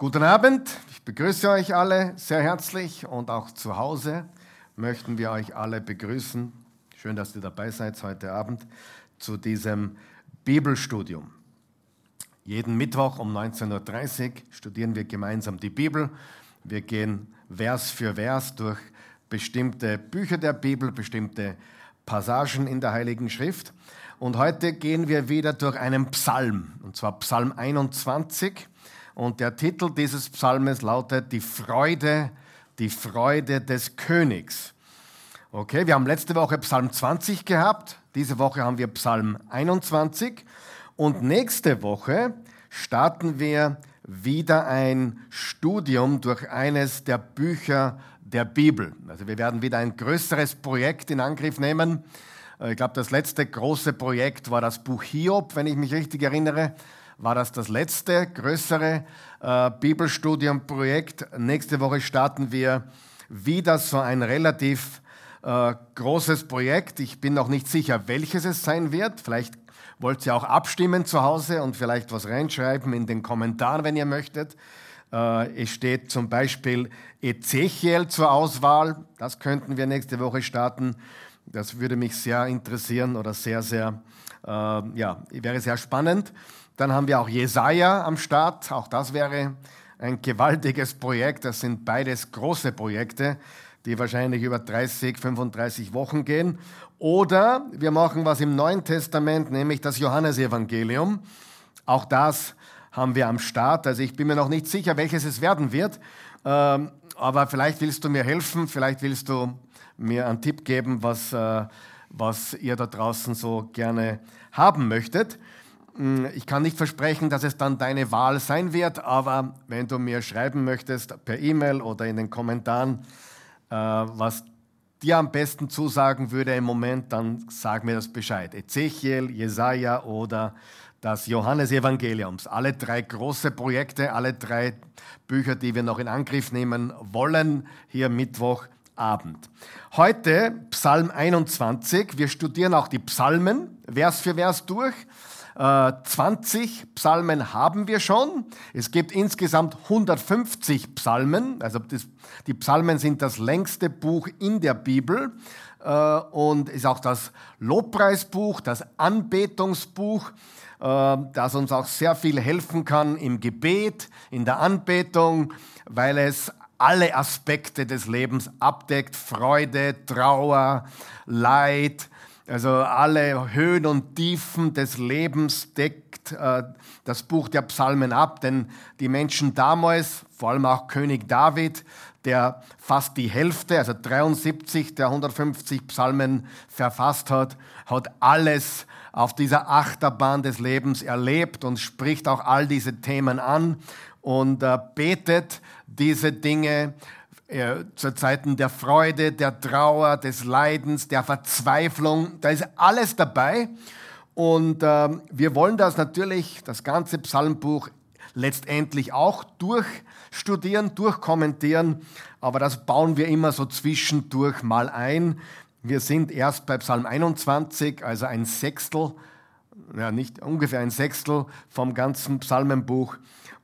Guten Abend, ich begrüße euch alle sehr herzlich und auch zu Hause möchten wir euch alle begrüßen. Schön, dass ihr dabei seid heute Abend zu diesem Bibelstudium. Jeden Mittwoch um 19.30 Uhr studieren wir gemeinsam die Bibel. Wir gehen Vers für Vers durch bestimmte Bücher der Bibel, bestimmte Passagen in der Heiligen Schrift. Und heute gehen wir wieder durch einen Psalm, und zwar Psalm 21. Und der Titel dieses Psalmes lautet Die Freude, die Freude des Königs. Okay, wir haben letzte Woche Psalm 20 gehabt, diese Woche haben wir Psalm 21 und nächste Woche starten wir wieder ein Studium durch eines der Bücher der Bibel. Also wir werden wieder ein größeres Projekt in Angriff nehmen. Ich glaube, das letzte große Projekt war das Buch Hiob, wenn ich mich richtig erinnere war das das letzte größere äh, Bibelstudiumprojekt. Nächste Woche starten wir wieder so ein relativ äh, großes Projekt. Ich bin noch nicht sicher, welches es sein wird. Vielleicht wollt ihr auch abstimmen zu Hause und vielleicht was reinschreiben in den Kommentaren, wenn ihr möchtet. Äh, es steht zum Beispiel Ezechiel zur Auswahl. Das könnten wir nächste Woche starten. Das würde mich sehr interessieren oder sehr, sehr, äh, ja, wäre sehr spannend. Dann haben wir auch Jesaja am Start. Auch das wäre ein gewaltiges Projekt. Das sind beides große Projekte, die wahrscheinlich über 30, 35 Wochen gehen. Oder wir machen was im Neuen Testament, nämlich das Johannesevangelium. Auch das haben wir am Start. Also ich bin mir noch nicht sicher, welches es werden wird. Ähm, aber vielleicht willst du mir helfen, vielleicht willst du mir einen Tipp geben, was, äh, was ihr da draußen so gerne haben möchtet. Hm, ich kann nicht versprechen, dass es dann deine Wahl sein wird, aber wenn du mir schreiben möchtest per E-Mail oder in den Kommentaren, äh, was dir am besten zusagen würde im Moment, dann sag mir das Bescheid. Ezechiel, Jesaja oder das Johannesevangeliums. Alle drei große Projekte, alle drei Bücher, die wir noch in Angriff nehmen wollen, hier Mittwochabend. Heute Psalm 21. Wir studieren auch die Psalmen, Vers für Vers durch. 20 äh, Psalmen haben wir schon. Es gibt insgesamt 150 Psalmen. Also das, die Psalmen sind das längste Buch in der Bibel äh, und ist auch das Lobpreisbuch, das Anbetungsbuch, äh, das uns auch sehr viel helfen kann im Gebet, in der Anbetung, weil es alle Aspekte des Lebens abdeckt. Freude, Trauer, Leid, also alle Höhen und Tiefen des Lebens deckt äh, das Buch der Psalmen ab, denn die Menschen damals, vor allem auch König David, der fast die Hälfte, also 73 der 150 Psalmen verfasst hat, hat alles auf dieser Achterbahn des Lebens erlebt und spricht auch all diese Themen an und äh, betet diese Dinge äh, zu Zeiten der Freude, der Trauer, des Leidens, der Verzweiflung. Da ist alles dabei. Und äh, wir wollen das natürlich, das ganze Psalmbuch, letztendlich auch durchstudieren, durchkommentieren. Aber das bauen wir immer so zwischendurch mal ein. Wir sind erst bei Psalm 21, also ein Sechstel, ja nicht ungefähr ein Sechstel vom ganzen Psalmenbuch.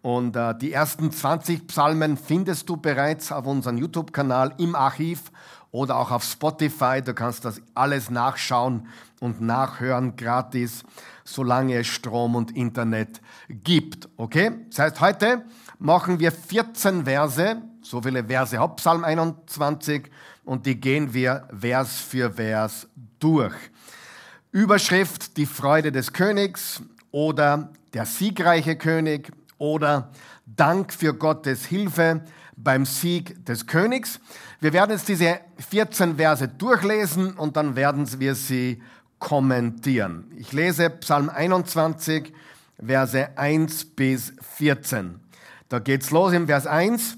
Und äh, die ersten 20 Psalmen findest du bereits auf unserem YouTube-Kanal im Archiv oder auch auf Spotify. Du kannst das alles nachschauen und nachhören gratis, solange es Strom und Internet gibt. Okay? Das heißt, heute machen wir 14 Verse, so viele Verse hat Psalm 21 und die gehen wir Vers für Vers durch. Überschrift Die Freude des Königs oder der siegreiche König oder Dank für Gottes Hilfe beim Sieg des Königs. Wir werden jetzt diese 14 Verse durchlesen und dann werden wir sie kommentieren. Ich lese Psalm 21, Verse 1 bis 14. Da geht's los im Vers 1.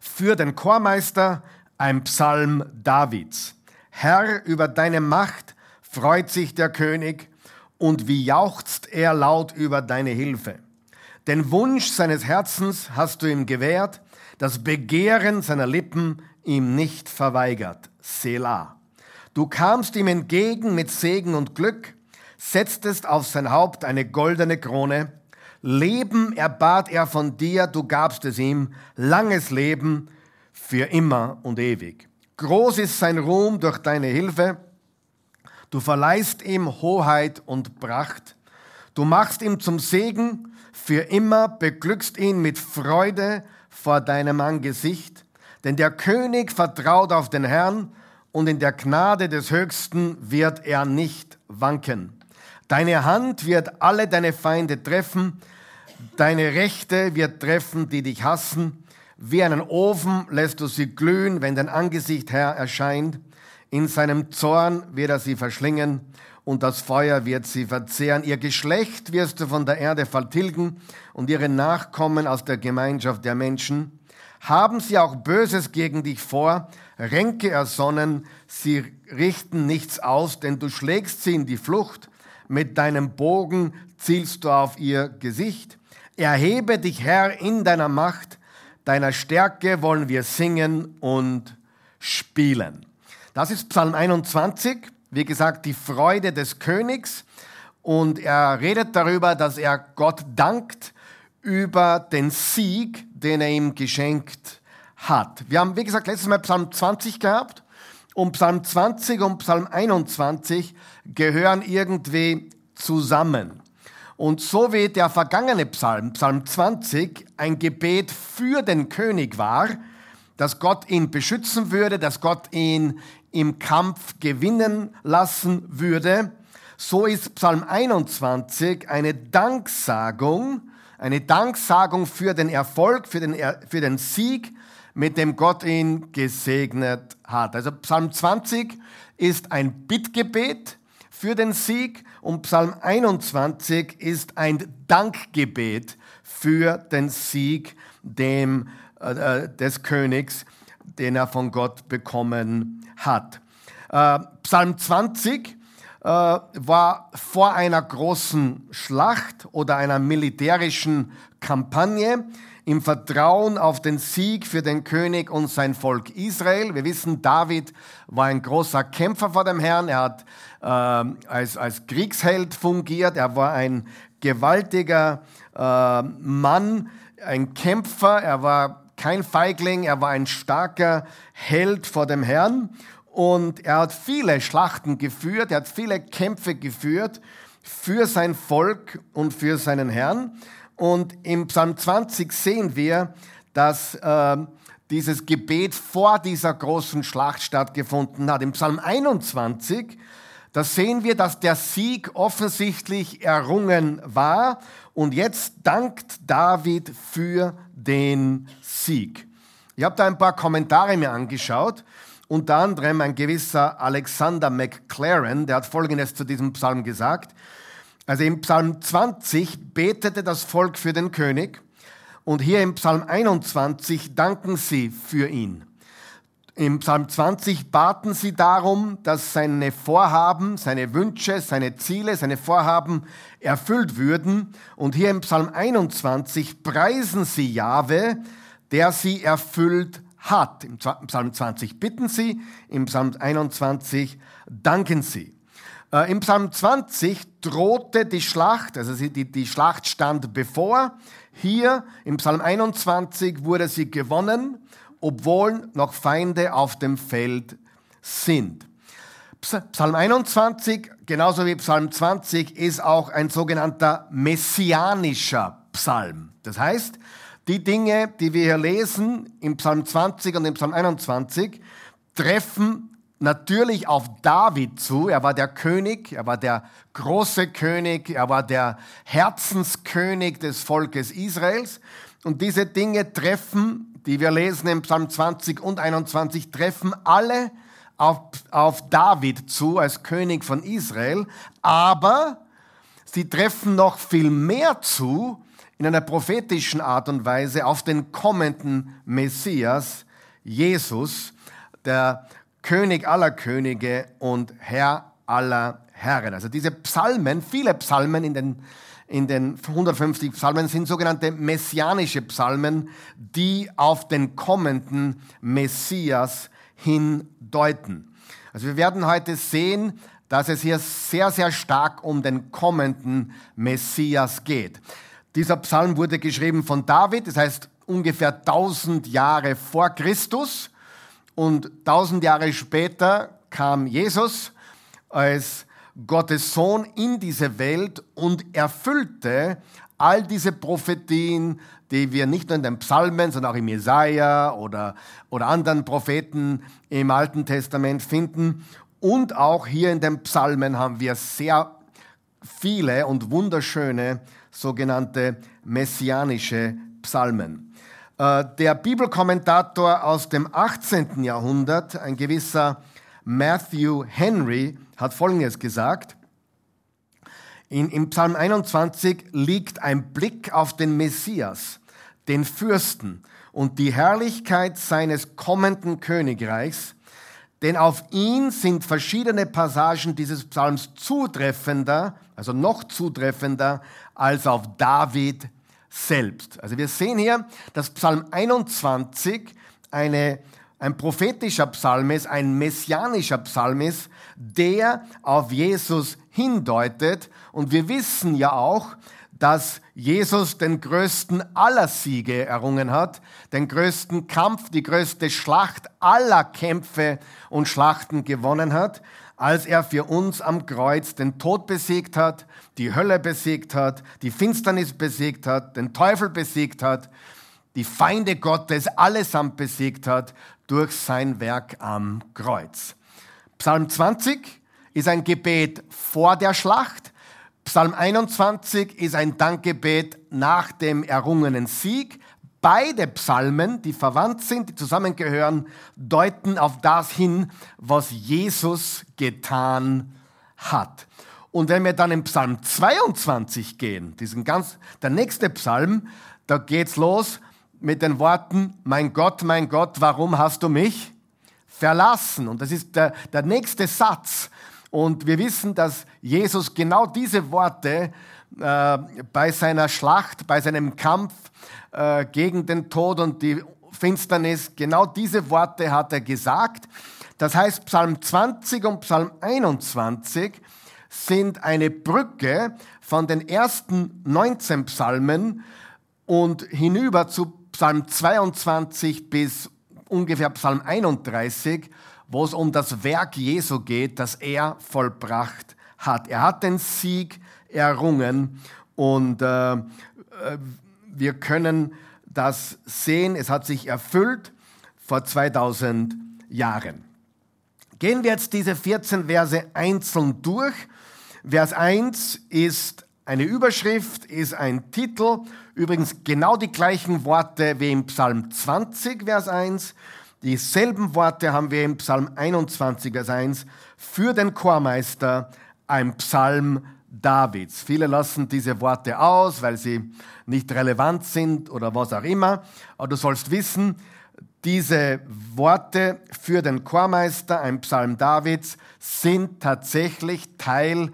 Für den Chormeister ein Psalm Davids. Herr, über deine Macht freut sich der König und wie jauchzt er laut über deine Hilfe. Den Wunsch seines Herzens hast du ihm gewährt, das Begehren seiner Lippen ihm nicht verweigert. Selah. Du kamst ihm entgegen mit Segen und Glück, setztest auf sein Haupt eine goldene Krone, Leben erbat er von dir, du gabst es ihm, langes Leben für immer und ewig. Groß ist sein Ruhm durch deine Hilfe. Du verleihst ihm Hoheit und Pracht. Du machst ihm zum Segen für immer, beglückst ihn mit Freude vor deinem Angesicht. Denn der König vertraut auf den Herrn und in der Gnade des Höchsten wird er nicht wanken. Deine Hand wird alle deine Feinde treffen, deine Rechte wird treffen, die dich hassen. Wie einen Ofen lässt du sie glühen, wenn dein Angesicht Herr erscheint. In seinem Zorn wird er sie verschlingen und das Feuer wird sie verzehren. Ihr Geschlecht wirst du von der Erde vertilgen und ihre Nachkommen aus der Gemeinschaft der Menschen. Haben sie auch Böses gegen dich vor, Ränke ersonnen, sie richten nichts aus, denn du schlägst sie in die Flucht, mit deinem Bogen zielst du auf ihr Gesicht. Erhebe dich, Herr, in deiner Macht, deiner Stärke wollen wir singen und spielen. Das ist Psalm 21, wie gesagt, die Freude des Königs. Und er redet darüber, dass er Gott dankt über den Sieg, den er ihm geschenkt hat. Wir haben, wie gesagt, letztes Mal Psalm 20 gehabt. Und Psalm 20 und Psalm 21 gehören irgendwie zusammen. Und so wie der vergangene Psalm, Psalm 20, ein Gebet für den König war, dass Gott ihn beschützen würde, dass Gott ihn im Kampf gewinnen lassen würde, so ist Psalm 21 eine Danksagung, eine Danksagung für den Erfolg, für den, für den Sieg, mit dem Gott ihn gesegnet hat. Also Psalm 20 ist ein Bittgebet für den Sieg und Psalm 21 ist ein Dankgebet für den Sieg dem, äh, des Königs, den er von Gott bekommen hat. Äh, Psalm 20 äh, war vor einer großen Schlacht oder einer militärischen Kampagne im Vertrauen auf den Sieg für den König und sein Volk Israel. Wir wissen, David war ein großer Kämpfer vor dem Herrn. Er hat äh, als, als Kriegsheld fungiert. Er war ein gewaltiger äh, Mann, ein Kämpfer. Er war kein Feigling, er war ein starker Held vor dem Herrn und er hat viele Schlachten geführt, er hat viele Kämpfe geführt für sein Volk und für seinen Herrn. Und im Psalm 20 sehen wir, dass äh, dieses Gebet vor dieser großen Schlacht stattgefunden hat. Im Psalm 21, da sehen wir, dass der Sieg offensichtlich errungen war und jetzt dankt David für den Sieg. Ich habe da ein paar Kommentare mir angeschaut, unter anderem ein gewisser Alexander McLaren, der hat Folgendes zu diesem Psalm gesagt. Also im Psalm 20 betete das Volk für den König und hier im Psalm 21 danken sie für ihn. Im Psalm 20 baten sie darum, dass seine Vorhaben, seine Wünsche, seine Ziele, seine Vorhaben erfüllt würden. Und hier im Psalm 21 preisen sie Jahwe, der sie erfüllt hat. Im Psalm 20 bitten sie, im Psalm 21 danken sie. Äh, Im Psalm 20 drohte die Schlacht, also die, die Schlacht stand bevor. Hier im Psalm 21 wurde sie gewonnen obwohl noch Feinde auf dem Feld sind. Psalm 21, genauso wie Psalm 20, ist auch ein sogenannter messianischer Psalm. Das heißt, die Dinge, die wir hier lesen im Psalm 20 und im Psalm 21, treffen natürlich auf David zu. Er war der König, er war der große König, er war der Herzenskönig des Volkes Israels. Und diese Dinge treffen die wir lesen im Psalm 20 und 21, treffen alle auf, auf David zu als König von Israel, aber sie treffen noch viel mehr zu in einer prophetischen Art und Weise auf den kommenden Messias, Jesus, der König aller Könige und Herr aller Herren. Also diese Psalmen, viele Psalmen in den in den 150 Psalmen sind sogenannte messianische Psalmen, die auf den kommenden Messias hindeuten. Also wir werden heute sehen, dass es hier sehr, sehr stark um den kommenden Messias geht. Dieser Psalm wurde geschrieben von David, das heißt ungefähr 1000 Jahre vor Christus. Und 1000 Jahre später kam Jesus als Gottes Sohn in diese Welt und erfüllte all diese Prophetien, die wir nicht nur in den Psalmen, sondern auch im Jesaja oder, oder anderen Propheten im Alten Testament finden. Und auch hier in den Psalmen haben wir sehr viele und wunderschöne sogenannte messianische Psalmen. Äh, der Bibelkommentator aus dem 18. Jahrhundert, ein gewisser Matthew Henry, hat Folgendes gesagt. In, Im Psalm 21 liegt ein Blick auf den Messias, den Fürsten und die Herrlichkeit seines kommenden Königreichs, denn auf ihn sind verschiedene Passagen dieses Psalms zutreffender, also noch zutreffender, als auf David selbst. Also wir sehen hier, dass Psalm 21 eine, ein prophetischer Psalm ist, ein messianischer Psalm ist, der auf Jesus hindeutet. Und wir wissen ja auch, dass Jesus den größten aller Siege errungen hat, den größten Kampf, die größte Schlacht aller Kämpfe und Schlachten gewonnen hat, als er für uns am Kreuz den Tod besiegt hat, die Hölle besiegt hat, die Finsternis besiegt hat, den Teufel besiegt hat, die Feinde Gottes allesamt besiegt hat durch sein Werk am Kreuz. Psalm 20 ist ein Gebet vor der Schlacht, Psalm 21 ist ein Dankgebet nach dem errungenen Sieg. Beide Psalmen, die verwandt sind, die zusammengehören, deuten auf das hin, was Jesus getan hat. Und wenn wir dann im Psalm 22 gehen, diesen ganz, der nächste Psalm, da geht's los mit den Worten, mein Gott, mein Gott, warum hast du mich verlassen? Und das ist der, der nächste Satz und wir wissen, dass Jesus genau diese Worte äh, bei seiner Schlacht, bei seinem Kampf äh, gegen den Tod und die Finsternis, genau diese Worte hat er gesagt. Das heißt, Psalm 20 und Psalm 21 sind eine Brücke von den ersten 19 Psalmen und hinüber zu Psalm 22 bis ungefähr Psalm 31 wo es um das Werk Jesu geht, das er vollbracht hat. Er hat den Sieg errungen und äh, äh, wir können das sehen. Es hat sich erfüllt vor 2000 Jahren. Gehen wir jetzt diese 14 Verse einzeln durch. Vers 1 ist eine Überschrift, ist ein Titel. Übrigens genau die gleichen Worte wie im Psalm 20, Vers 1. Dieselben Worte haben wir im Psalm 21, Vers 1, für den Chormeister, ein Psalm Davids. Viele lassen diese Worte aus, weil sie nicht relevant sind oder was auch immer. Aber du sollst wissen, diese Worte für den Chormeister, ein Psalm Davids, sind tatsächlich Teil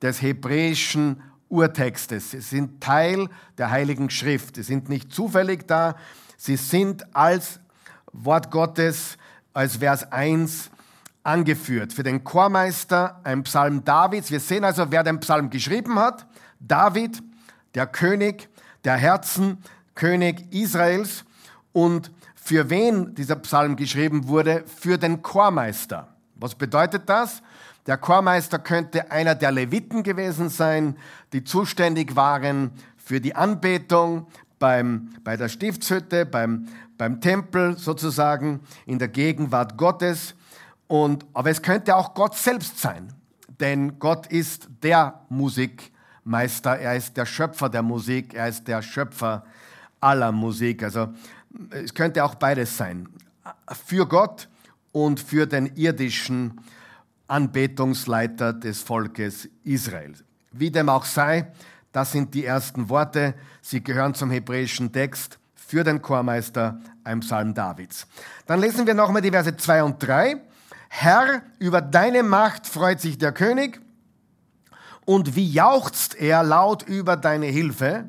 des hebräischen Urtextes. Sie sind Teil der Heiligen Schrift. Sie sind nicht zufällig da. Sie sind als Wort Gottes als Vers 1 angeführt. Für den Chormeister ein Psalm Davids. Wir sehen also, wer den Psalm geschrieben hat. David, der König der Herzen, König Israels. Und für wen dieser Psalm geschrieben wurde? Für den Chormeister. Was bedeutet das? Der Chormeister könnte einer der Leviten gewesen sein, die zuständig waren für die Anbetung beim, bei der Stiftshütte, beim, beim Tempel sozusagen, in der Gegenwart Gottes. Und, aber es könnte auch Gott selbst sein, denn Gott ist der Musikmeister, er ist der Schöpfer der Musik, er ist der Schöpfer aller Musik. Also es könnte auch beides sein, für Gott und für den irdischen Anbetungsleiter des Volkes Israel. Wie dem auch sei, das sind die ersten Worte, sie gehören zum hebräischen Text für den Chormeister ein Psalm Davids. Dann lesen wir nochmal die Verse 2 und 3. Herr, über deine Macht freut sich der König und wie jauchzt er laut über deine Hilfe.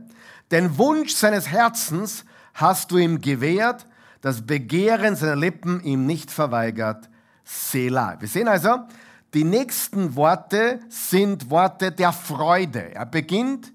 Den Wunsch seines Herzens hast du ihm gewährt, das Begehren seiner Lippen ihm nicht verweigert. Selah. Wir sehen also, die nächsten Worte sind Worte der Freude. Er beginnt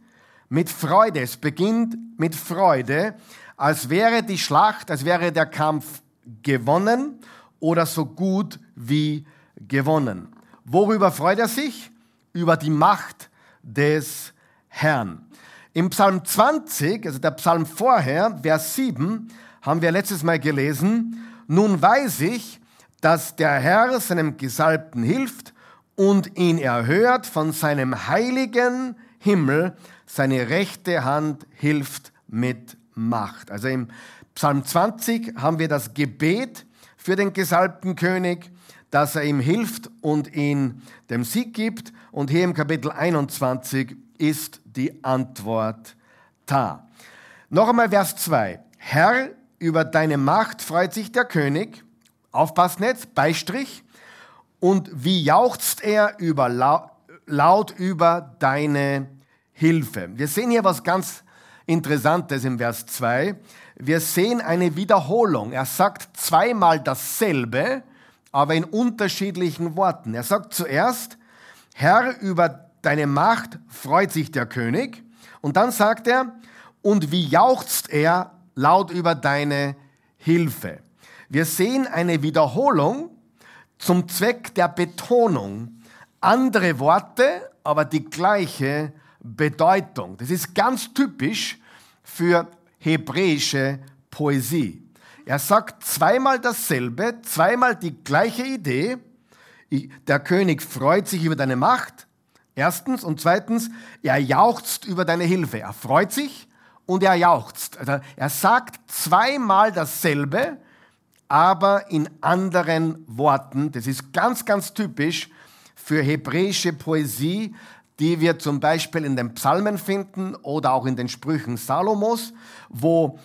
mit Freude. Es beginnt mit Freude, als wäre die Schlacht, als wäre der Kampf gewonnen oder so gut wie gewonnen. Worüber freut er sich? Über die Macht des Herrn. Im Psalm 20, also der Psalm vorher, Vers 7, haben wir letztes Mal gelesen, nun weiß ich, dass der Herr seinem Gesalbten hilft und ihn erhört von seinem heiligen Himmel, seine rechte Hand hilft mit Macht. Also im Psalm 20 haben wir das Gebet für den gesalbten König, dass er ihm hilft und ihn dem Sieg gibt. Und hier im Kapitel 21 ist die Antwort da. Noch einmal Vers 2. Herr, über deine Macht freut sich der König. Aufpassen jetzt, Beistrich. Und wie jauchzt er über, laut über deine Hilfe. Wir sehen hier was ganz Interessantes im Vers 2. Wir sehen eine Wiederholung. Er sagt zweimal dasselbe, aber in unterschiedlichen Worten. Er sagt zuerst, Herr, über deine Macht freut sich der König. Und dann sagt er, und wie jauchzt er laut über deine Hilfe. Wir sehen eine Wiederholung zum Zweck der Betonung. Andere Worte, aber die gleiche Bedeutung. Das ist ganz typisch für hebräische Poesie. Er sagt zweimal dasselbe, zweimal die gleiche Idee. Der König freut sich über deine Macht. Erstens. Und zweitens, er jauchzt über deine Hilfe. Er freut sich und er jauchzt. Also er sagt zweimal dasselbe, aber in anderen Worten. Das ist ganz, ganz typisch für hebräische Poesie, die wir zum Beispiel in den Psalmen finden oder auch in den Sprüchen Salomos, wo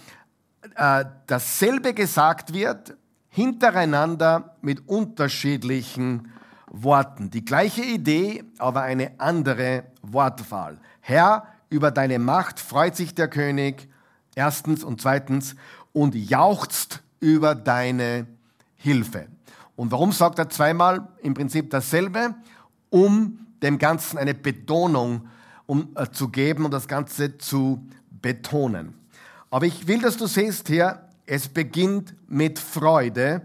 äh, dasselbe gesagt wird, hintereinander mit unterschiedlichen Worten. Die gleiche Idee, aber eine andere Wortwahl. Herr, über deine Macht freut sich der König, erstens und zweitens, und jauchzt über deine Hilfe. Und warum sagt er zweimal im Prinzip dasselbe? Um dem Ganzen eine Betonung um, äh, zu geben und das Ganze zu betonen. Aber ich will, dass du siehst hier, es beginnt mit Freude.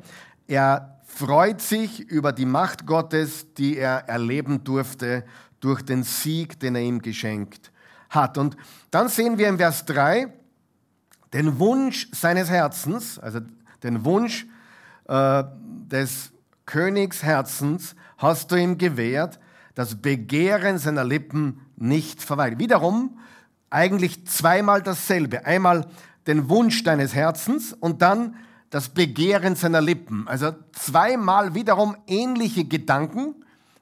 Er freut sich über die Macht Gottes, die er erleben durfte durch den Sieg, den er ihm geschenkt hat. Und dann sehen wir im Vers 3 den Wunsch seines Herzens, also den Wunsch äh, des Königs Herzens hast du ihm gewährt, das Begehren seiner Lippen nicht verweigert. Wiederum eigentlich zweimal dasselbe. Einmal den Wunsch deines Herzens und dann das Begehren seiner Lippen. Also zweimal wiederum ähnliche Gedanken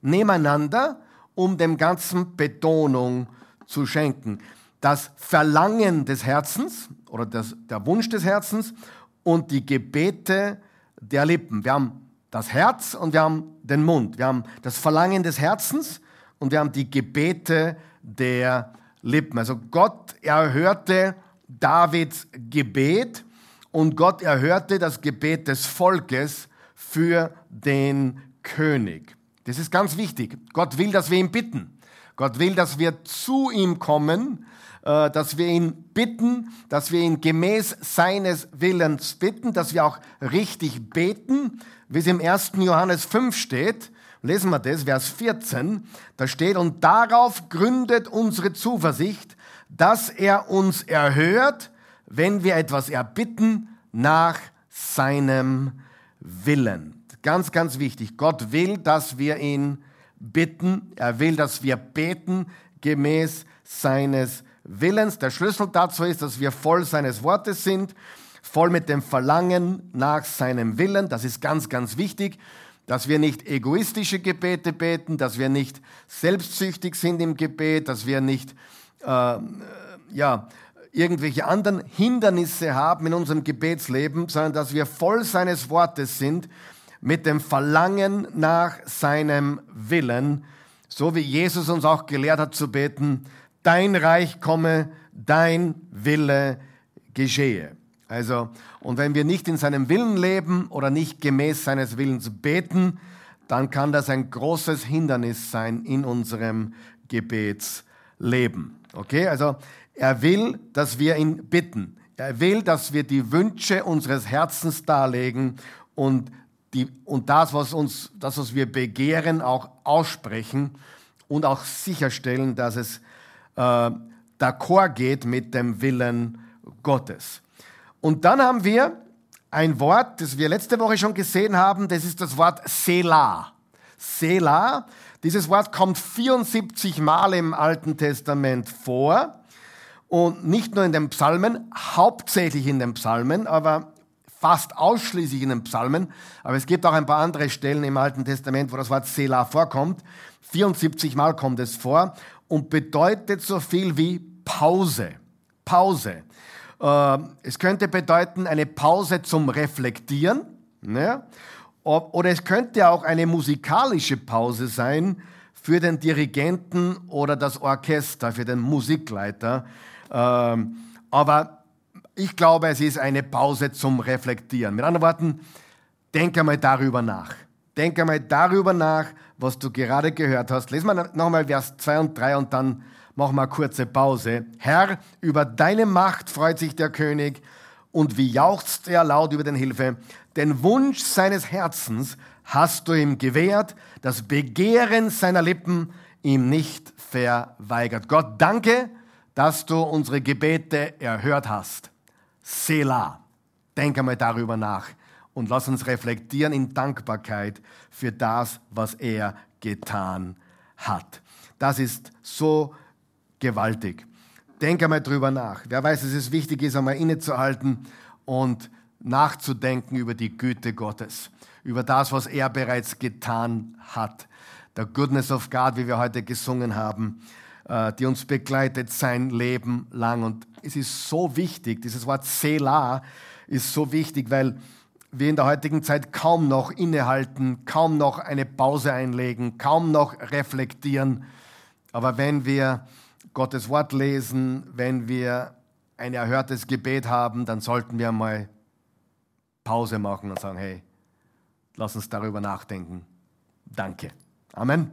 nebeneinander, um dem Ganzen Betonung zu schenken. Das Verlangen des Herzens oder das, der Wunsch des Herzens und die Gebete der Lippen. Wir haben das Herz und wir haben den Mund. Wir haben das Verlangen des Herzens und wir haben die Gebete der Lippen. Also Gott erhörte Davids Gebet und Gott erhörte das Gebet des Volkes für den König. Das ist ganz wichtig. Gott will, dass wir ihn bitten. Gott will, dass wir zu ihm kommen dass wir ihn bitten, dass wir ihn gemäß seines Willens bitten, dass wir auch richtig beten, wie es im 1. Johannes 5 steht. Lesen wir das, Vers 14. Da steht, und darauf gründet unsere Zuversicht, dass er uns erhört, wenn wir etwas erbitten nach seinem Willen. Ganz, ganz wichtig. Gott will, dass wir ihn bitten. Er will, dass wir beten gemäß seines Willens. Der Schlüssel dazu ist, dass wir voll seines Wortes sind, voll mit dem Verlangen nach seinem Willen. Das ist ganz, ganz wichtig, dass wir nicht egoistische Gebete beten, dass wir nicht selbstsüchtig sind im Gebet, dass wir nicht äh, ja, irgendwelche anderen Hindernisse haben in unserem Gebetsleben, sondern dass wir voll seines Wortes sind, mit dem Verlangen nach seinem Willen, so wie Jesus uns auch gelehrt hat zu beten, dein Reich komme, dein Wille geschehe. Also, und wenn wir nicht in seinem Willen leben oder nicht gemäß seines Willens beten, dann kann das ein großes Hindernis sein in unserem Gebetsleben. Okay, also er will, dass wir ihn bitten. Er will, dass wir die Wünsche unseres Herzens darlegen und, die, und das, was uns, das, was wir begehren, auch aussprechen und auch sicherstellen, dass es äh, d'accord geht mit dem Willen Gottes. Und dann haben wir ein Wort, das wir letzte Woche schon gesehen haben, das ist das Wort Selah. Selah, dieses Wort kommt 74 Mal im Alten Testament vor und nicht nur in den Psalmen, hauptsächlich in den Psalmen, aber fast ausschließlich in den Psalmen. Aber es gibt auch ein paar andere Stellen im Alten Testament, wo das Wort Selah vorkommt. 74 Mal kommt es vor und bedeutet so viel wie Pause. Pause. Äh, es könnte bedeuten eine Pause zum Reflektieren. Ne? Oder es könnte auch eine musikalische Pause sein für den Dirigenten oder das Orchester, für den Musikleiter. Ähm, aber ich glaube, es ist eine Pause zum Reflektieren. Mit anderen Worten, denk einmal darüber nach. Denk einmal darüber nach, was du gerade gehört hast. Lesen wir nochmal Vers 2 und 3 und dann machen wir eine kurze Pause. Herr, über deine Macht freut sich der König und wie jauchzt er laut über den Hilfe. Den Wunsch seines Herzens hast du ihm gewährt, das Begehren seiner Lippen ihm nicht verweigert. Gott, danke, dass du unsere Gebete erhört hast. Selah. Denk einmal darüber nach und lass uns reflektieren in Dankbarkeit für das, was er getan hat. Das ist so gewaltig. Denk einmal drüber nach. Wer weiß, dass es wichtig ist, einmal innezuhalten und nachzudenken über die Güte Gottes, über das, was er bereits getan hat. Der Goodness of God, wie wir heute gesungen haben, äh, die uns begleitet sein Leben lang. Und es ist so wichtig, dieses Wort Selah ist so wichtig, weil wir in der heutigen Zeit kaum noch innehalten, kaum noch eine Pause einlegen, kaum noch reflektieren. Aber wenn wir Gottes Wort lesen, wenn wir ein erhörtes Gebet haben, dann sollten wir mal Pause machen und sagen, hey, lass uns darüber nachdenken. Danke. Amen.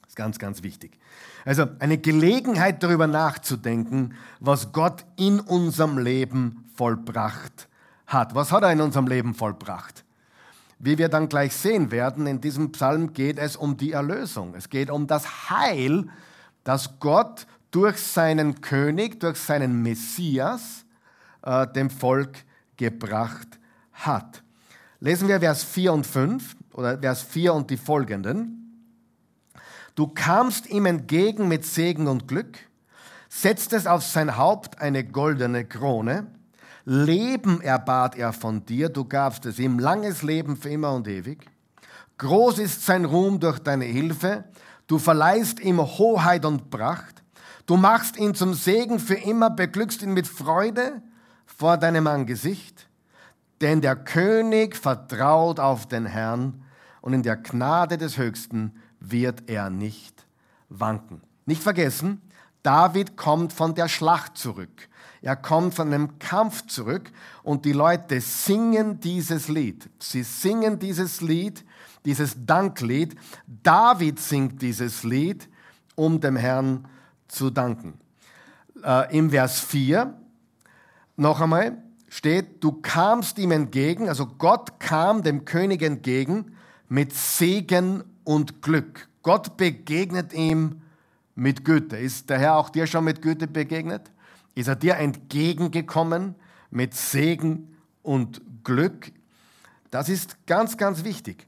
Das ist ganz, ganz wichtig. Also eine Gelegenheit darüber nachzudenken, was Gott in unserem Leben vollbracht hat. Was hat er in unserem Leben vollbracht? Wie wir dann gleich sehen werden, in diesem Psalm geht es um die Erlösung. Es geht um das Heil, das Gott durch seinen König, durch seinen Messias äh, dem Volk gebracht hat. Lesen wir Vers 4 und 5 oder Vers 4 und die folgenden. Du kamst ihm entgegen mit Segen und Glück, setztest auf sein Haupt eine goldene Krone, Leben erbat er von dir, du gabst es ihm langes Leben für immer und ewig. Groß ist sein Ruhm durch deine Hilfe, du verleihst ihm Hoheit und Pracht, du machst ihn zum Segen für immer, beglückst ihn mit Freude vor deinem Angesicht, denn der König vertraut auf den Herrn und in der Gnade des Höchsten wird er nicht wanken. Nicht vergessen, David kommt von der Schlacht zurück. Er kommt von einem Kampf zurück und die Leute singen dieses Lied. Sie singen dieses Lied, dieses Danklied. David singt dieses Lied, um dem Herrn zu danken. Äh, Im Vers 4 noch einmal steht, du kamst ihm entgegen, also Gott kam dem König entgegen mit Segen und Glück. Gott begegnet ihm mit Güte. Ist der Herr auch dir schon mit Güte begegnet? Ist er dir entgegengekommen mit Segen und Glück? Das ist ganz, ganz wichtig.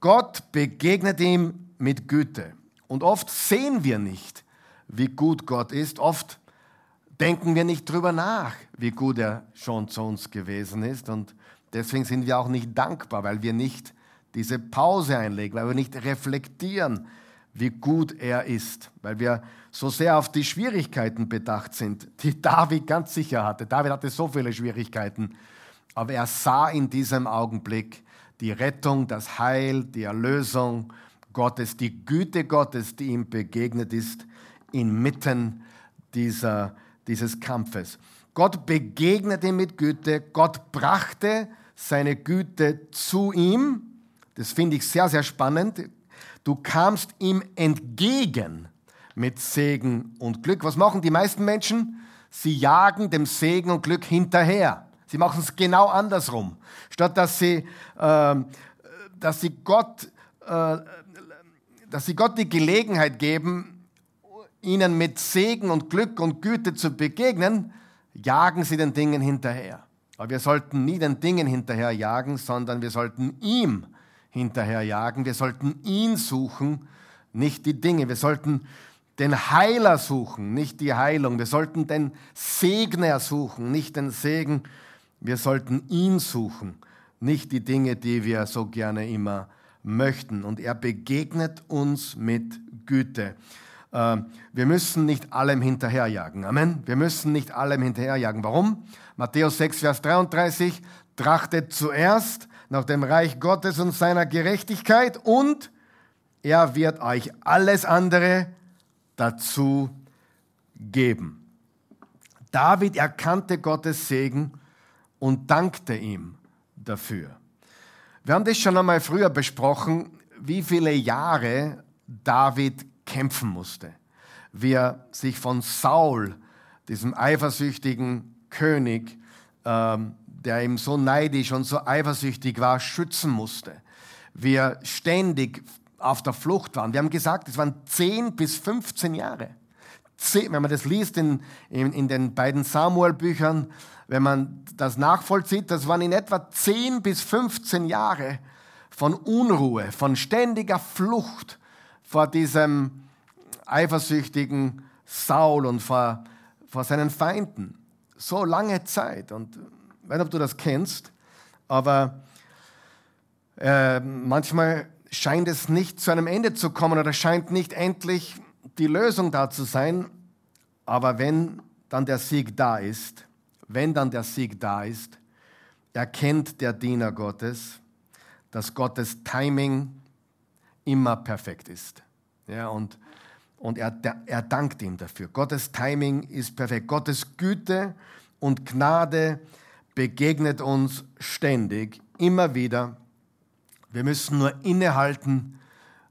Gott begegnet ihm mit Güte. Und oft sehen wir nicht, wie gut Gott ist. Oft denken wir nicht drüber nach, wie gut er schon zu uns gewesen ist. Und deswegen sind wir auch nicht dankbar, weil wir nicht diese Pause einlegen, weil wir nicht reflektieren, wie gut er ist, weil wir so sehr auf die Schwierigkeiten bedacht sind, die David ganz sicher hatte. David hatte so viele Schwierigkeiten, aber er sah in diesem Augenblick die Rettung, das Heil, die Erlösung Gottes, die Güte Gottes, die ihm begegnet ist, inmitten dieser, dieses Kampfes. Gott begegnete ihm mit Güte, Gott brachte seine Güte zu ihm, das finde ich sehr, sehr spannend. Du kamst ihm entgegen mit Segen und Glück. Was machen die meisten Menschen? Sie jagen dem Segen und Glück hinterher. Sie machen es genau andersrum. Statt dass sie, äh, dass sie Gott, äh, dass sie Gott die Gelegenheit geben, ihnen mit Segen und Glück und Güte zu begegnen, jagen sie den Dingen hinterher. Aber wir sollten nie den Dingen hinterher jagen, sondern wir sollten ihm hinterher jagen. Wir sollten ihn suchen, nicht die Dinge. Wir sollten den Heiler suchen, nicht die Heilung. Wir sollten den Segner suchen, nicht den Segen. Wir sollten ihn suchen, nicht die Dinge, die wir so gerne immer möchten. Und er begegnet uns mit Güte. Ähm, wir müssen nicht allem hinterherjagen. Amen. Wir müssen nicht allem hinterherjagen. Warum? Matthäus 6, Vers 33. Trachtet zuerst nach dem Reich Gottes und seiner Gerechtigkeit und er wird euch alles andere dazu geben. David erkannte Gottes Segen und dankte ihm dafür. Wir haben das schon einmal früher besprochen, wie viele Jahre David kämpfen musste, wie er sich von Saul, diesem eifersüchtigen König, ähm, der ihm so neidisch und so eifersüchtig war, schützen musste, wie er ständig auf der Flucht waren. Wir haben gesagt, es waren 10 bis 15 Jahre. Wenn man das liest in, in, in den beiden Samuel-Büchern, wenn man das nachvollzieht, das waren in etwa 10 bis 15 Jahre von Unruhe, von ständiger Flucht vor diesem eifersüchtigen Saul und vor, vor seinen Feinden. So lange Zeit. Und ich weiß nicht, ob du das kennst, aber äh, manchmal scheint es nicht zu einem Ende zu kommen oder scheint nicht endlich die Lösung da zu sein. Aber wenn dann der Sieg da ist, wenn dann der Sieg da ist, erkennt der Diener Gottes, dass Gottes Timing immer perfekt ist. Ja, und und er, er dankt ihm dafür. Gottes Timing ist perfekt. Gottes Güte und Gnade begegnet uns ständig, immer wieder wir müssen nur innehalten,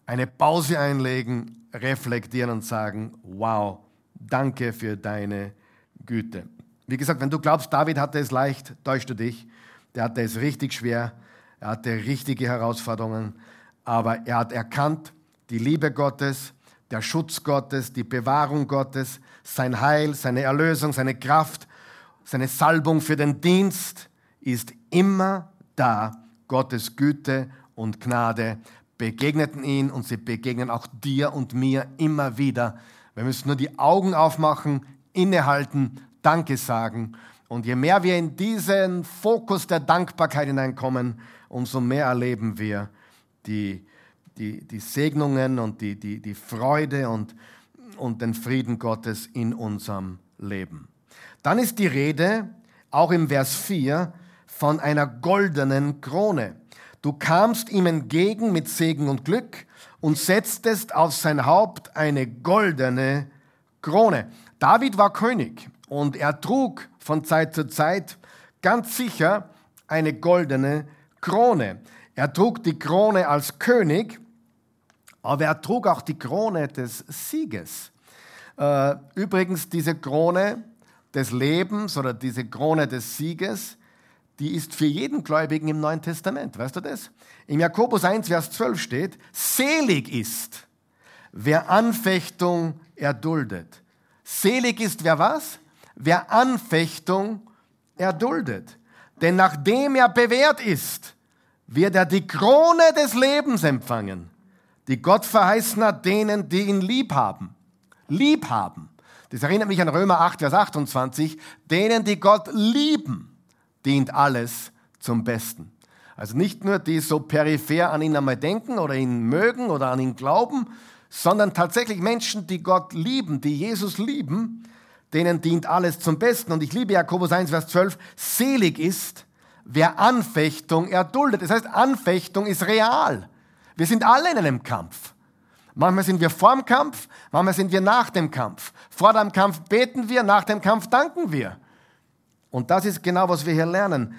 eine Pause einlegen, reflektieren und sagen, wow, danke für deine Güte. Wie gesagt, wenn du glaubst, David hatte es leicht, täuschst du dich. Der hatte es richtig schwer, er hatte richtige Herausforderungen, aber er hat erkannt, die Liebe Gottes, der Schutz Gottes, die Bewahrung Gottes, sein Heil, seine Erlösung, seine Kraft, seine Salbung für den Dienst ist immer da. Gottes Güte und Gnade begegneten ihn und sie begegnen auch dir und mir immer wieder. Wir müssen nur die Augen aufmachen, innehalten, Danke sagen. Und je mehr wir in diesen Fokus der Dankbarkeit hineinkommen, umso mehr erleben wir die, die, die Segnungen und die, die, die Freude und, und den Frieden Gottes in unserem Leben. Dann ist die Rede, auch im Vers 4, von einer goldenen Krone. Du kamst ihm entgegen mit Segen und Glück und setztest auf sein Haupt eine goldene Krone. David war König und er trug von Zeit zu Zeit ganz sicher eine goldene Krone. Er trug die Krone als König, aber er trug auch die Krone des Sieges. Äh, übrigens, diese Krone des Lebens oder diese Krone des Sieges die ist für jeden Gläubigen im Neuen Testament. Weißt du das? Im Jakobus 1, Vers 12 steht, selig ist, wer Anfechtung erduldet. Selig ist wer was? Wer Anfechtung erduldet. Denn nachdem er bewährt ist, wird er die Krone des Lebens empfangen, die Gott verheißen hat denen, die ihn lieb haben. Lieb haben. Das erinnert mich an Römer 8, Vers 28, denen, die Gott lieben dient alles zum Besten. Also nicht nur die so peripher an ihn einmal denken oder ihn mögen oder an ihn glauben, sondern tatsächlich Menschen, die Gott lieben, die Jesus lieben, denen dient alles zum Besten. Und ich liebe Jakobus 1, Vers 12, selig ist, wer Anfechtung erduldet. Das heißt, Anfechtung ist real. Wir sind alle in einem Kampf. Manchmal sind wir vor dem Kampf, manchmal sind wir nach dem Kampf. Vor dem Kampf beten wir, nach dem Kampf danken wir. Und das ist genau, was wir hier lernen.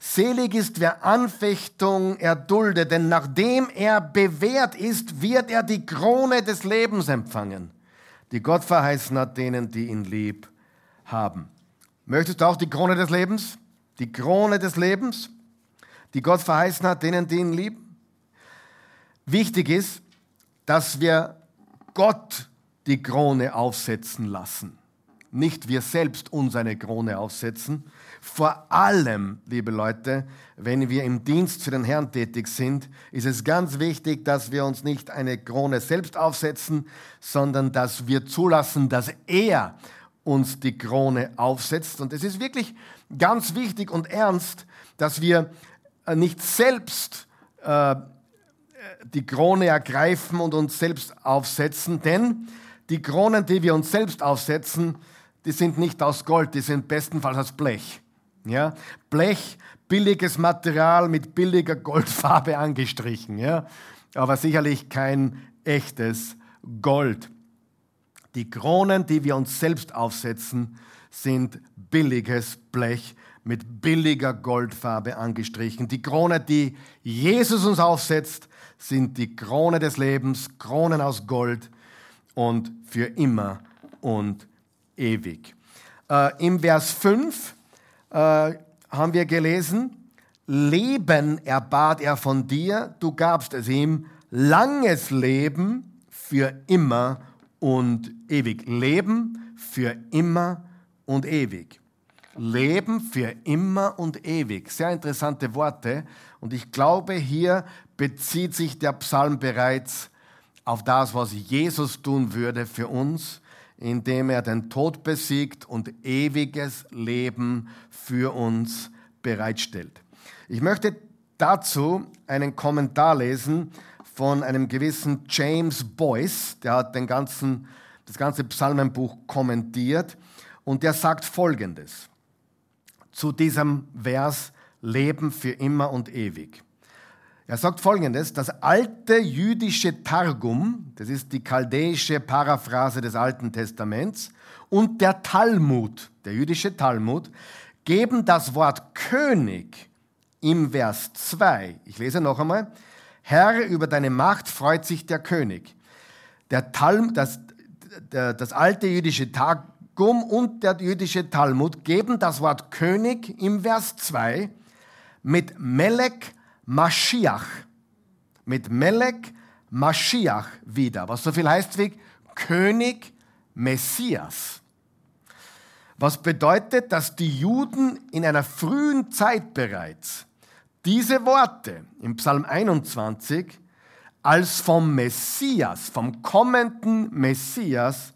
Selig ist, wer Anfechtung erduldet, denn nachdem er bewährt ist, wird er die Krone des Lebens empfangen, die Gott verheißen hat, denen, die ihn lieb haben. Möchtest du auch die Krone des Lebens? Die Krone des Lebens, die Gott verheißen hat, denen, die ihn lieben? Wichtig ist, dass wir Gott die Krone aufsetzen lassen. Nicht wir selbst uns eine Krone aufsetzen. Vor allem, liebe Leute, wenn wir im Dienst für den Herrn tätig sind, ist es ganz wichtig, dass wir uns nicht eine Krone selbst aufsetzen, sondern dass wir zulassen, dass er uns die Krone aufsetzt. Und es ist wirklich ganz wichtig und ernst, dass wir nicht selbst äh, die Krone ergreifen und uns selbst aufsetzen, denn die Kronen, die wir uns selbst aufsetzen, die sind nicht aus Gold, die sind bestenfalls aus Blech. Ja? Blech, billiges Material mit billiger Goldfarbe angestrichen, ja? aber sicherlich kein echtes Gold. Die Kronen, die wir uns selbst aufsetzen, sind billiges Blech mit billiger Goldfarbe angestrichen. Die Krone, die Jesus uns aufsetzt, sind die Krone des Lebens, Kronen aus Gold und für immer und ewig. Äh, Im Vers 5 äh, haben wir gelesen, Leben erbat er von dir, du gabst es ihm, langes Leben für immer und ewig. Leben für immer und ewig. Leben für immer und ewig. Sehr interessante Worte. Und ich glaube, hier bezieht sich der Psalm bereits auf das, was Jesus tun würde für uns, indem er den Tod besiegt und ewiges Leben für uns bereitstellt. Ich möchte dazu einen Kommentar lesen von einem gewissen James Boyce, der hat den ganzen, das ganze Psalmenbuch kommentiert und der sagt Folgendes zu diesem Vers Leben für immer und ewig. Er sagt folgendes, das alte jüdische Targum, das ist die chaldäische Paraphrase des Alten Testaments, und der Talmud, der jüdische Talmud, geben das Wort König im Vers 2, ich lese noch einmal, Herr, über deine Macht freut sich der König. Der Talm, das, das alte jüdische Targum und der jüdische Talmud geben das Wort König im Vers 2 mit Melek Mashiach, mit Melek Mashiach wieder, was so viel heißt wie König Messias. Was bedeutet, dass die Juden in einer frühen Zeit bereits diese Worte im Psalm 21 als vom Messias, vom kommenden Messias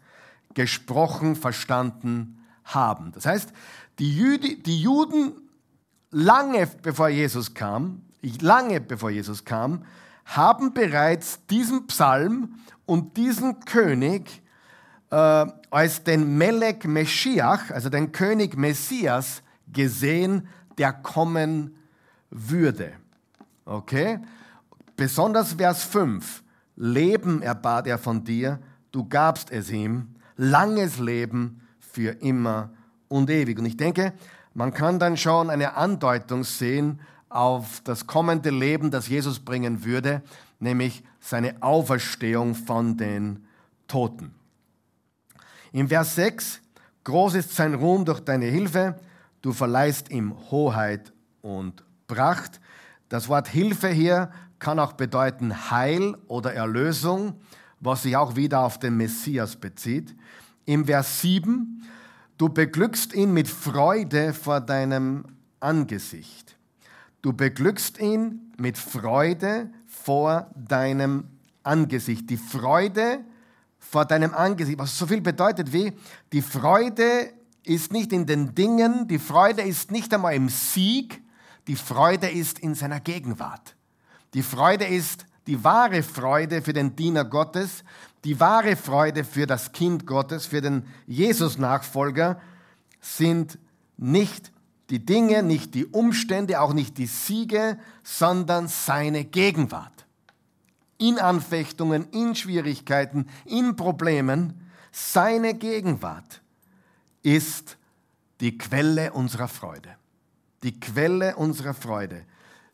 gesprochen, verstanden haben. Das heißt, die, Jüdi, die Juden lange bevor Jesus kam, lange bevor Jesus kam, haben bereits diesen Psalm und diesen König äh, als den Melek Meschiach, also den König Messias, gesehen, der kommen würde. Okay? Besonders Vers 5. Leben erbat er von dir, du gabst es ihm, langes Leben für immer und ewig. Und ich denke, man kann dann schon eine Andeutung sehen auf das kommende Leben, das Jesus bringen würde, nämlich seine Auferstehung von den Toten. Im Vers 6, groß ist sein Ruhm durch deine Hilfe, du verleihst ihm Hoheit und Pracht. Das Wort Hilfe hier kann auch bedeuten Heil oder Erlösung, was sich auch wieder auf den Messias bezieht. Im Vers 7, du beglückst ihn mit Freude vor deinem Angesicht. Du beglückst ihn mit Freude vor deinem Angesicht. Die Freude vor deinem Angesicht, was so viel bedeutet wie, die Freude ist nicht in den Dingen, die Freude ist nicht einmal im Sieg, die Freude ist in seiner Gegenwart. Die Freude ist die wahre Freude für den Diener Gottes, die wahre Freude für das Kind Gottes, für den Jesus-Nachfolger sind nicht die Dinge, nicht die Umstände, auch nicht die Siege, sondern seine Gegenwart. In Anfechtungen, in Schwierigkeiten, in Problemen, seine Gegenwart ist die Quelle unserer Freude. Die Quelle unserer Freude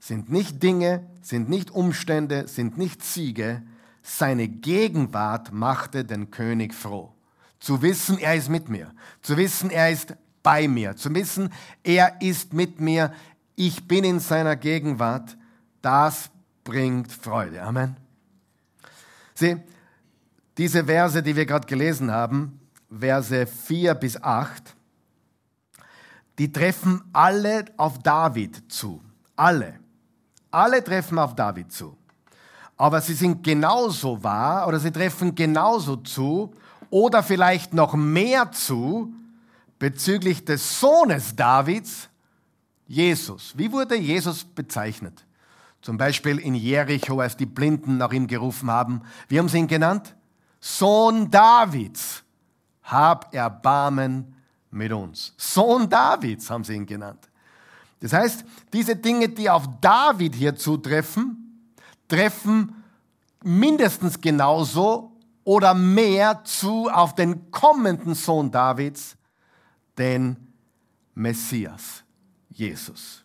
sind nicht Dinge, sind nicht Umstände, sind nicht Siege. Seine Gegenwart machte den König froh. Zu wissen, er ist mit mir. Zu wissen, er ist bei mir. Zu wissen, er ist mit mir. Ich bin in seiner Gegenwart. Das bringt Freude. Amen. Sieh, diese Verse, die wir gerade gelesen haben, Verse 4 bis 8, die treffen alle auf David zu. Alle. Alle treffen auf David zu. Aber sie sind genauso wahr oder sie treffen genauso zu oder vielleicht noch mehr zu bezüglich des Sohnes Davids, Jesus. Wie wurde Jesus bezeichnet? Zum Beispiel in Jericho, als die Blinden nach ihm gerufen haben. Wie haben sie ihn genannt? Sohn Davids, hab Erbarmen mit uns. Sohn Davids haben sie ihn genannt. Das heißt, diese Dinge, die auf David hier zutreffen, treffen mindestens genauso oder mehr zu auf den kommenden Sohn Davids, den Messias, Jesus.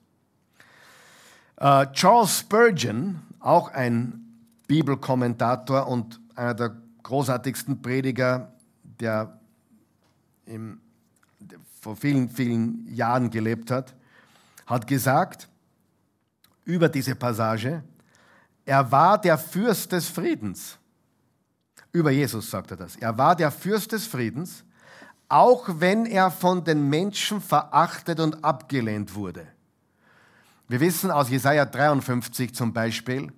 Uh, Charles Spurgeon, auch ein Bibelkommentator und einer der großartigsten Prediger, der im vor vielen, vielen Jahren gelebt hat, hat gesagt über diese Passage, er war der Fürst des Friedens. Über Jesus sagt er das. Er war der Fürst des Friedens, auch wenn er von den Menschen verachtet und abgelehnt wurde. Wir wissen aus Jesaja 53 zum Beispiel,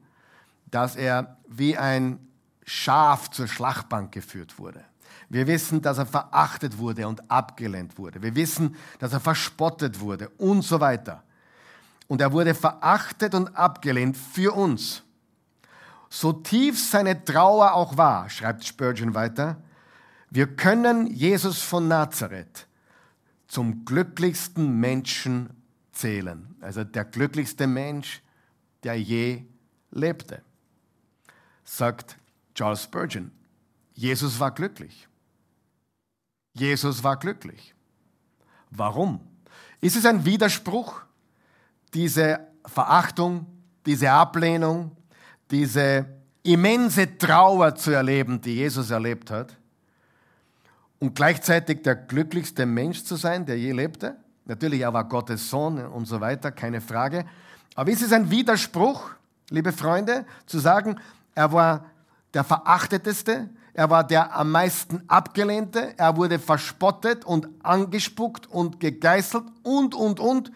dass er wie ein Schaf zur Schlachtbank geführt wurde. Wir wissen, dass er verachtet wurde und abgelehnt wurde. Wir wissen, dass er verspottet wurde und so weiter. Und er wurde verachtet und abgelehnt für uns. So tief seine Trauer auch war, schreibt Spurgeon weiter, wir können Jesus von Nazareth zum glücklichsten Menschen zählen. Also der glücklichste Mensch, der je lebte. Sagt Charles Spurgeon, Jesus war glücklich. Jesus war glücklich. Warum? Ist es ein Widerspruch, diese Verachtung, diese Ablehnung, diese immense Trauer zu erleben, die Jesus erlebt hat, und gleichzeitig der glücklichste Mensch zu sein, der je lebte? Natürlich, er war Gottes Sohn und so weiter, keine Frage. Aber ist es ein Widerspruch, liebe Freunde, zu sagen, er war der Verachteteste, er war der am meisten abgelehnte, er wurde verspottet und angespuckt und gegeißelt und, und, und.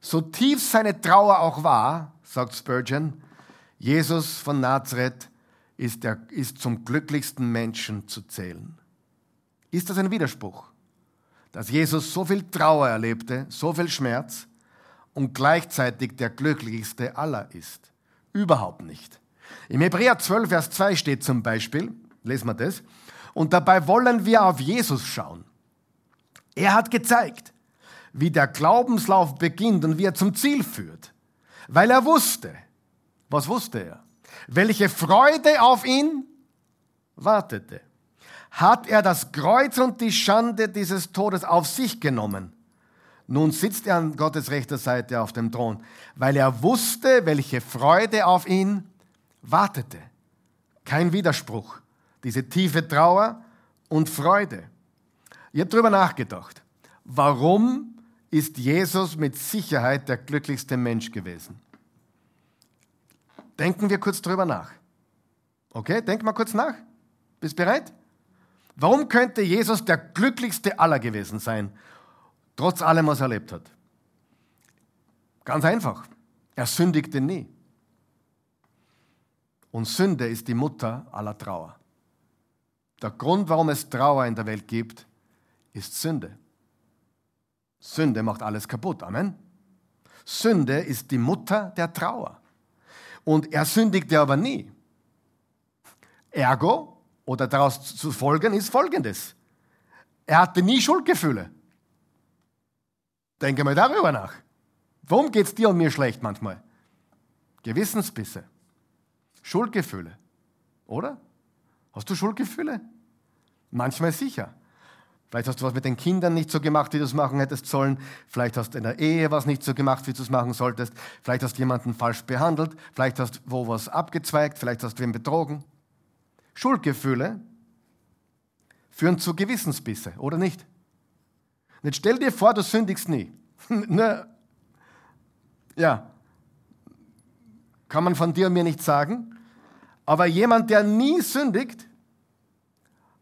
So tief seine Trauer auch war, sagt Spurgeon, Jesus von Nazareth ist, der, ist zum glücklichsten Menschen zu zählen. Ist das ein Widerspruch? Dass Jesus so viel Trauer erlebte, so viel Schmerz und gleichzeitig der glücklichste aller ist? Überhaupt nicht. Im Hebräer 12, Vers 2 steht zum Beispiel, lesen wir das, und dabei wollen wir auf Jesus schauen. Er hat gezeigt, wie der Glaubenslauf beginnt und wie er zum Ziel führt, weil er wusste, was wusste er? Welche Freude auf ihn wartete. Hat er das Kreuz und die Schande dieses Todes auf sich genommen? Nun sitzt er an Gottes rechter Seite auf dem Thron, weil er wusste, welche Freude auf ihn wartete. Kein Widerspruch. Diese tiefe Trauer und Freude. Ich habe darüber nachgedacht. Warum ist Jesus mit Sicherheit der glücklichste Mensch gewesen? Denken wir kurz darüber nach. Okay, denk mal kurz nach. Bist bereit? Warum könnte Jesus der glücklichste aller gewesen sein, trotz allem, was er erlebt hat? Ganz einfach. Er sündigte nie. Und Sünde ist die Mutter aller Trauer. Der Grund, warum es Trauer in der Welt gibt, ist Sünde. Sünde macht alles kaputt. Amen. Sünde ist die Mutter der Trauer. Und er sündigte aber nie. Ergo, oder daraus zu folgen, ist folgendes. Er hatte nie Schuldgefühle. Denke mal darüber nach. Warum geht es dir und mir schlecht manchmal? Gewissensbisse. Schuldgefühle. Oder? Hast du Schuldgefühle? Manchmal sicher. Vielleicht hast du was mit den Kindern nicht so gemacht, wie du es machen hättest sollen. Vielleicht hast du in der Ehe was nicht so gemacht, wie du es machen solltest. Vielleicht hast du jemanden falsch behandelt. Vielleicht hast du wo was abgezweigt. Vielleicht hast du ihn betrogen. Schuldgefühle führen zu Gewissensbisse, oder nicht? Jetzt stell dir vor, du sündigst nie. ne? Ja, kann man von dir und mir nicht sagen. Aber jemand, der nie sündigt,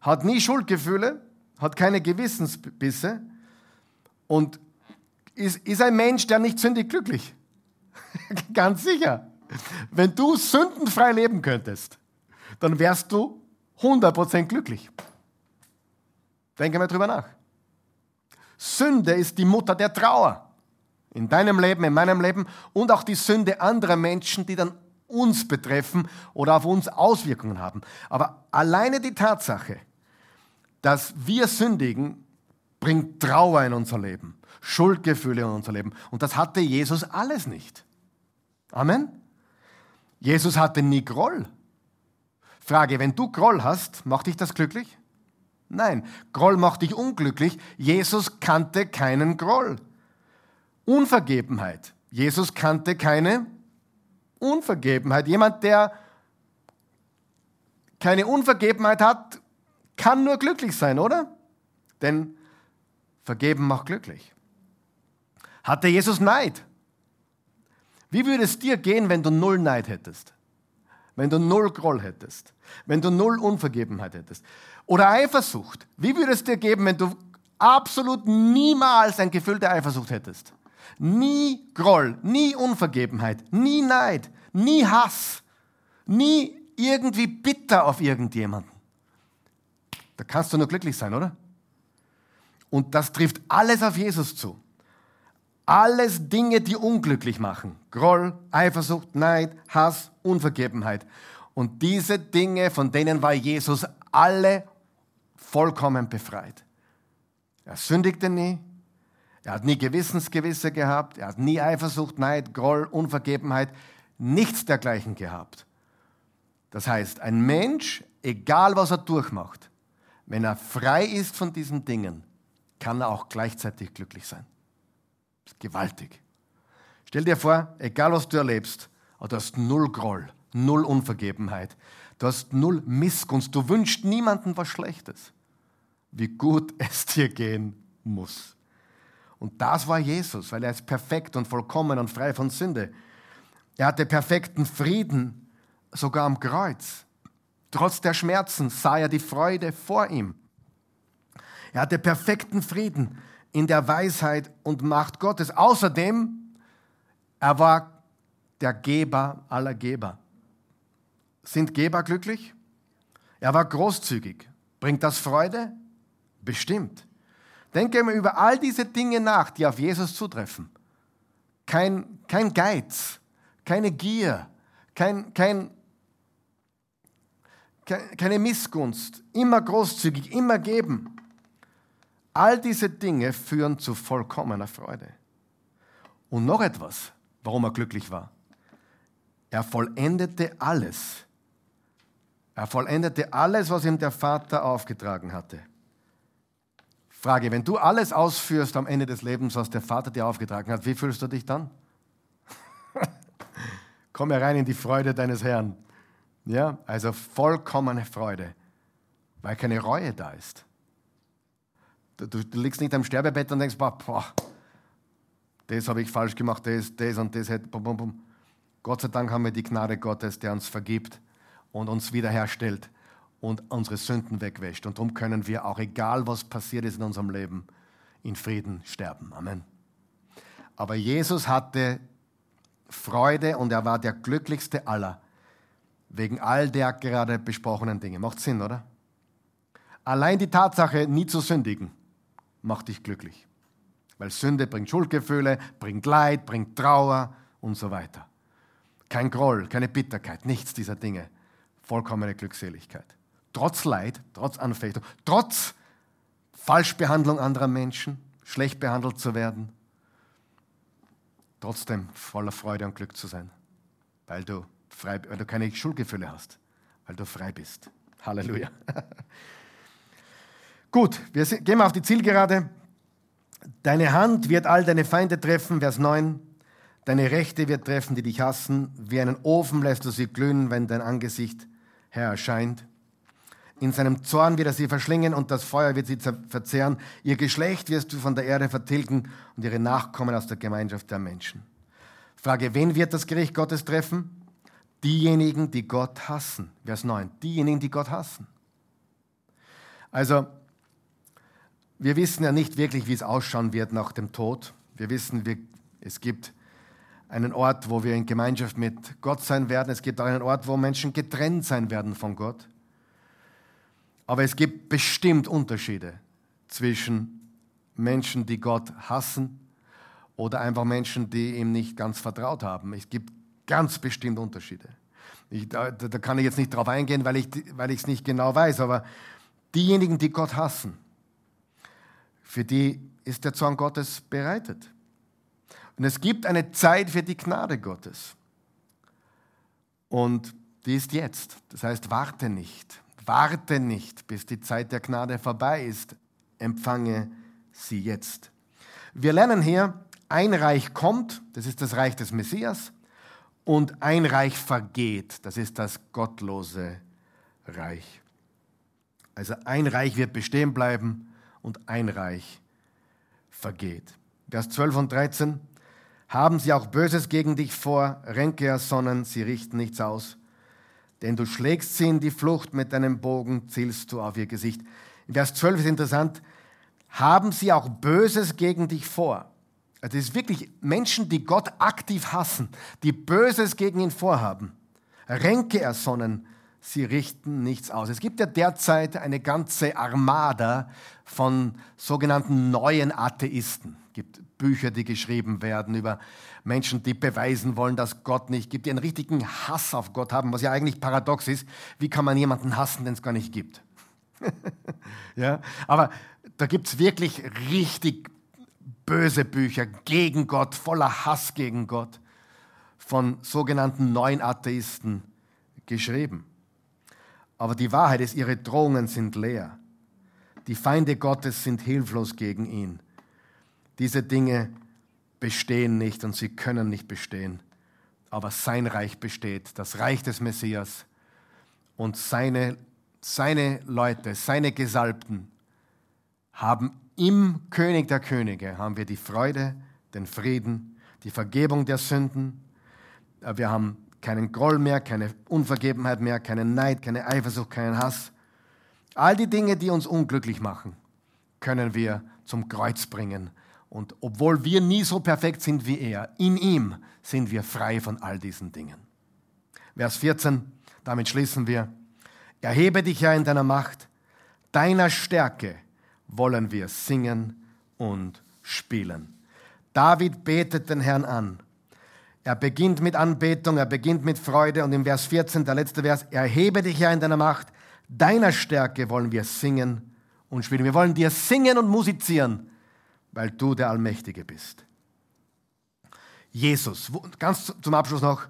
hat nie Schuldgefühle, hat keine Gewissensbisse und ist, ist ein Mensch, der nicht sündig glücklich. Ganz sicher. Wenn du sündenfrei leben könntest, dann wärst du 100% glücklich. Denke mal drüber nach. Sünde ist die Mutter der Trauer. In deinem Leben, in meinem Leben und auch die Sünde anderer Menschen, die dann uns betreffen oder auf uns Auswirkungen haben. Aber alleine die Tatsache, dass wir sündigen, bringt Trauer in unser Leben, Schuldgefühle in unser Leben. Und das hatte Jesus alles nicht. Amen. Jesus hatte nie Groll. Frage, wenn du Groll hast, macht dich das glücklich? Nein, Groll macht dich unglücklich. Jesus kannte keinen Groll. Unvergebenheit. Jesus kannte keine Unvergebenheit. Jemand, der keine Unvergebenheit hat, kann nur glücklich sein, oder? Denn vergeben macht glücklich. Hatte Jesus Neid? Wie würde es dir gehen, wenn du null Neid hättest? Wenn du null Groll hättest? Wenn du null Unvergebenheit hättest? Oder Eifersucht? Wie würde es dir geben, wenn du absolut niemals ein Gefühl der Eifersucht hättest? Nie Groll, nie Unvergebenheit, nie Neid, nie Hass, nie irgendwie bitter auf irgendjemanden. Da kannst du nur glücklich sein, oder? Und das trifft alles auf Jesus zu. Alles Dinge, die unglücklich machen. Groll, Eifersucht, Neid, Hass, Unvergebenheit. Und diese Dinge, von denen war Jesus alle vollkommen befreit. Er sündigte nie, er hat nie Gewissensgewisse gehabt, er hat nie Eifersucht, Neid, Groll, Unvergebenheit, nichts dergleichen gehabt. Das heißt, ein Mensch, egal was er durchmacht, wenn er frei ist von diesen Dingen, kann er auch gleichzeitig glücklich sein. Das ist gewaltig. Stell dir vor, egal was du erlebst, du hast null Groll, null Unvergebenheit, du hast null Missgunst, du wünschst niemandem was Schlechtes. Wie gut es dir gehen muss. Und das war Jesus, weil er ist perfekt und vollkommen und frei von Sünde. Er hatte perfekten Frieden, sogar am Kreuz. Trotz der Schmerzen sah er die Freude vor ihm. Er hatte perfekten Frieden in der Weisheit und Macht Gottes. Außerdem, er war der Geber aller Geber. Sind Geber glücklich? Er war großzügig. Bringt das Freude? Bestimmt. Denke mal über all diese Dinge nach, die auf Jesus zutreffen. Kein, kein Geiz, keine Gier, kein, kein, keine Missgunst, immer großzügig, immer geben. All diese Dinge führen zu vollkommener Freude. Und noch etwas, warum er glücklich war. Er vollendete alles. Er vollendete alles, was ihm der Vater aufgetragen hatte. Frage, wenn du alles ausführst am Ende des Lebens, was der Vater dir aufgetragen hat, wie fühlst du dich dann? Komm herein in die Freude deines Herrn. Ja, also vollkommene Freude, weil keine Reue da ist. Du, du liegst nicht am Sterbebett und denkst, boah, boah das habe ich falsch gemacht, das, das und das. Bum, bum, bum. Gott sei Dank haben wir die Gnade Gottes, der uns vergibt und uns wiederherstellt und unsere Sünden wegwäscht. Und darum können wir auch, egal was passiert ist in unserem Leben, in Frieden sterben. Amen. Aber Jesus hatte Freude und er war der glücklichste aller, wegen all der gerade besprochenen Dinge. Macht Sinn, oder? Allein die Tatsache, nie zu sündigen, macht dich glücklich. Weil Sünde bringt Schuldgefühle, bringt Leid, bringt Trauer und so weiter. Kein Groll, keine Bitterkeit, nichts dieser Dinge. Vollkommene Glückseligkeit. Trotz Leid, trotz Anfechtung, trotz Falschbehandlung anderer Menschen, schlecht behandelt zu werden, trotzdem voller Freude und Glück zu sein, weil du, frei, weil du keine Schuldgefühle hast, weil du frei bist. Halleluja. Gut, wir gehen mal auf die Zielgerade. Deine Hand wird all deine Feinde treffen, Vers 9. Deine Rechte wird treffen, die dich hassen. Wie einen Ofen lässt du sie glühen, wenn dein Angesicht Herr erscheint. In seinem Zorn wird er sie verschlingen und das Feuer wird sie verzehren. Ihr Geschlecht wirst du von der Erde vertilgen und ihre Nachkommen aus der Gemeinschaft der Menschen. Frage, wen wird das Gericht Gottes treffen? Diejenigen, die Gott hassen. Vers 9. Diejenigen, die Gott hassen. Also, wir wissen ja nicht wirklich, wie es ausschauen wird nach dem Tod. Wir wissen, es gibt einen Ort, wo wir in Gemeinschaft mit Gott sein werden. Es gibt auch einen Ort, wo Menschen getrennt sein werden von Gott. Aber es gibt bestimmt Unterschiede zwischen Menschen, die Gott hassen oder einfach Menschen, die ihm nicht ganz vertraut haben. Es gibt ganz bestimmt Unterschiede. Ich, da, da, kann ich jetzt nicht drauf eingehen, weil ich es weil nicht genau weiß, aber diejenigen, die Gott hassen, für die ist der Zorn Gottes bereitet. Und es gibt eine Zeit für die Gnade Gottes. Und die ist jetzt. Das heißt, warte nicht. Warte nicht, bis die Zeit der Gnade vorbei ist. Empfange sie jetzt. Wir lernen hier, ein Reich kommt, das ist das Reich des Messias, und ein Reich vergeht, das ist das gottlose Reich. Also ein Reich wird bestehen bleiben und ein Reich vergeht. Vers 12 und 13. Haben sie auch Böses gegen dich vor, Ränke ersonnen, sie richten nichts aus. Denn du schlägst sie in die Flucht, mit deinem Bogen zielst du auf ihr Gesicht. In Vers 12 ist interessant, haben sie auch Böses gegen dich vor. Also es ist wirklich Menschen, die Gott aktiv hassen, die Böses gegen ihn vorhaben. Ränke ersonnen, sie richten nichts aus. Es gibt ja derzeit eine ganze Armada von sogenannten neuen Atheisten. Es gibt Bücher, die geschrieben werden über Menschen, die beweisen wollen, dass Gott nicht gibt, die einen richtigen Hass auf Gott haben, was ja eigentlich paradox ist. Wie kann man jemanden hassen, den es gar nicht gibt? ja, aber da gibt es wirklich richtig böse Bücher gegen Gott, voller Hass gegen Gott, von sogenannten neuen Atheisten geschrieben. Aber die Wahrheit ist, ihre Drohungen sind leer. Die Feinde Gottes sind hilflos gegen ihn. Diese Dinge bestehen nicht und sie können nicht bestehen. Aber sein Reich besteht, das Reich des Messias. Und seine, seine Leute, seine Gesalbten haben im König der Könige, haben wir die Freude, den Frieden, die Vergebung der Sünden. Wir haben keinen Groll mehr, keine Unvergebenheit mehr, keinen Neid, keine Eifersucht, keinen Hass. All die Dinge, die uns unglücklich machen, können wir zum Kreuz bringen und obwohl wir nie so perfekt sind wie er, in ihm sind wir frei von all diesen Dingen. Vers 14, damit schließen wir. Erhebe dich ja in deiner Macht, deiner Stärke wollen wir singen und spielen. David betet den Herrn an. Er beginnt mit Anbetung, er beginnt mit Freude und im Vers 14, der letzte Vers, erhebe dich ja in deiner Macht, deiner Stärke wollen wir singen und spielen. Wir wollen dir singen und musizieren weil du der Allmächtige bist. Jesus, ganz zum Abschluss noch,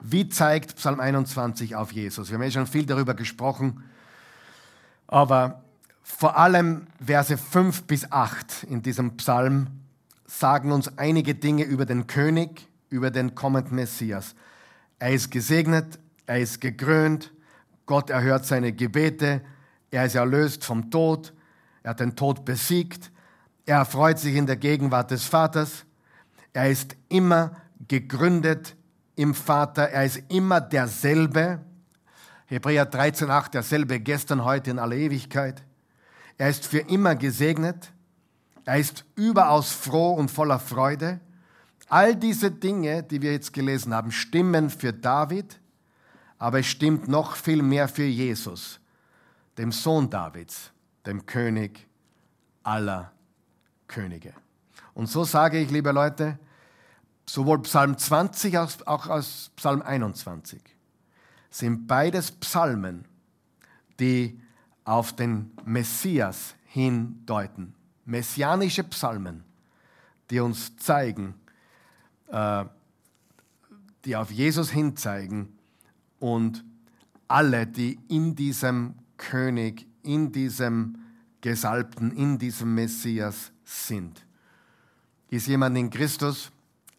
wie zeigt Psalm 21 auf Jesus? Wir haben ja schon viel darüber gesprochen, aber vor allem Verse 5 bis 8 in diesem Psalm sagen uns einige Dinge über den König, über den kommenden Messias. Er ist gesegnet, er ist gekrönt, Gott erhört seine Gebete, er ist erlöst vom Tod, er hat den Tod besiegt, er freut sich in der Gegenwart des Vaters. Er ist immer gegründet im Vater. Er ist immer derselbe. Hebräer 13,8, derselbe gestern, heute in aller Ewigkeit. Er ist für immer gesegnet. Er ist überaus froh und voller Freude. All diese Dinge, die wir jetzt gelesen haben, stimmen für David, aber es stimmt noch viel mehr für Jesus, dem Sohn Davids, dem König aller Könige. Und so sage ich, liebe Leute, sowohl Psalm 20 als auch als Psalm 21 sind beides Psalmen, die auf den Messias hindeuten. Messianische Psalmen, die uns zeigen, äh, die auf Jesus hinzeigen und alle, die in diesem König, in diesem Gesalbten, in diesem Messias sind. Ist jemand in Christus,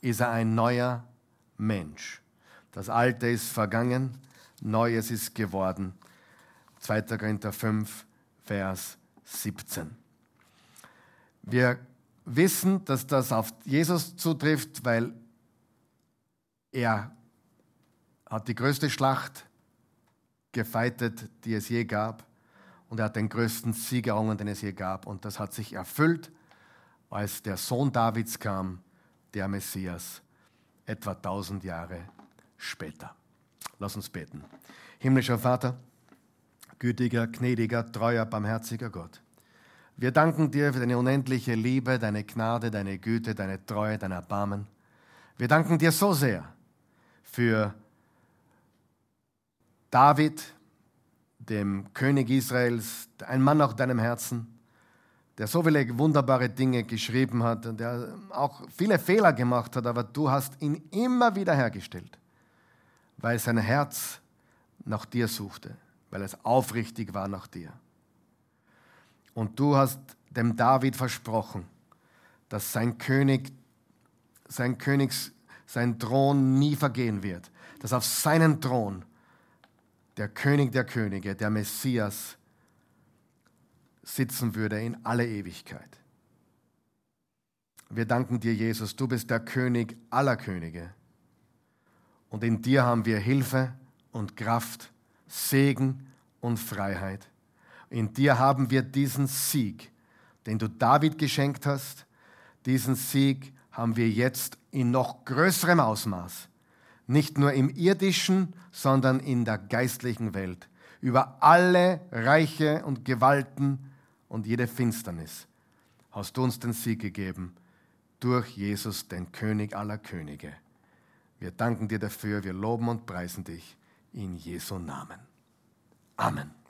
ist er ein neuer Mensch. Das Alte ist vergangen, Neues ist geworden. 2. Korinther 5, Vers 17. Wir wissen, dass das auf Jesus zutrifft, weil er hat die größte Schlacht gefeitet, die es je gab. Und er hat den größten Sieg errungen, den es je gab. Und das hat sich erfüllt, als der Sohn Davids kam, der Messias, etwa 1000 Jahre später. Lass uns beten. Himmlischer Vater, gütiger, gnädiger, treuer, barmherziger Gott. Wir danken dir für deine unendliche Liebe, deine Gnade, deine Güte, deine Treue, dein Erbarmen. Wir danken dir so sehr für David, dem König Israels, ein Mann nach deinem Herzen, der so viele wunderbare Dinge geschrieben hat und der auch viele Fehler gemacht hat, aber du hast ihn immer wieder hergestellt, weil sein Herz nach dir suchte, weil es aufrichtig war nach dir. Und du hast dem David versprochen, dass sein König, sein Königs, sein Thron nie vergehen wird, dass auf seinen Thron der König der Könige, der Messias, sitzen würde in alle Ewigkeit. Wir danken dir, Jesus, du bist der König aller Könige. Und in dir haben wir Hilfe und Kraft, Segen und Freiheit. In dir haben wir diesen Sieg, den du David geschenkt hast. Diesen Sieg haben wir jetzt in noch größerem Ausmaß nicht nur im irdischen, sondern in der geistlichen Welt, über alle Reiche und Gewalten und jede Finsternis hast du uns den Sieg gegeben durch Jesus, den König aller Könige. Wir danken dir dafür, wir loben und preisen dich in Jesu Namen. Amen.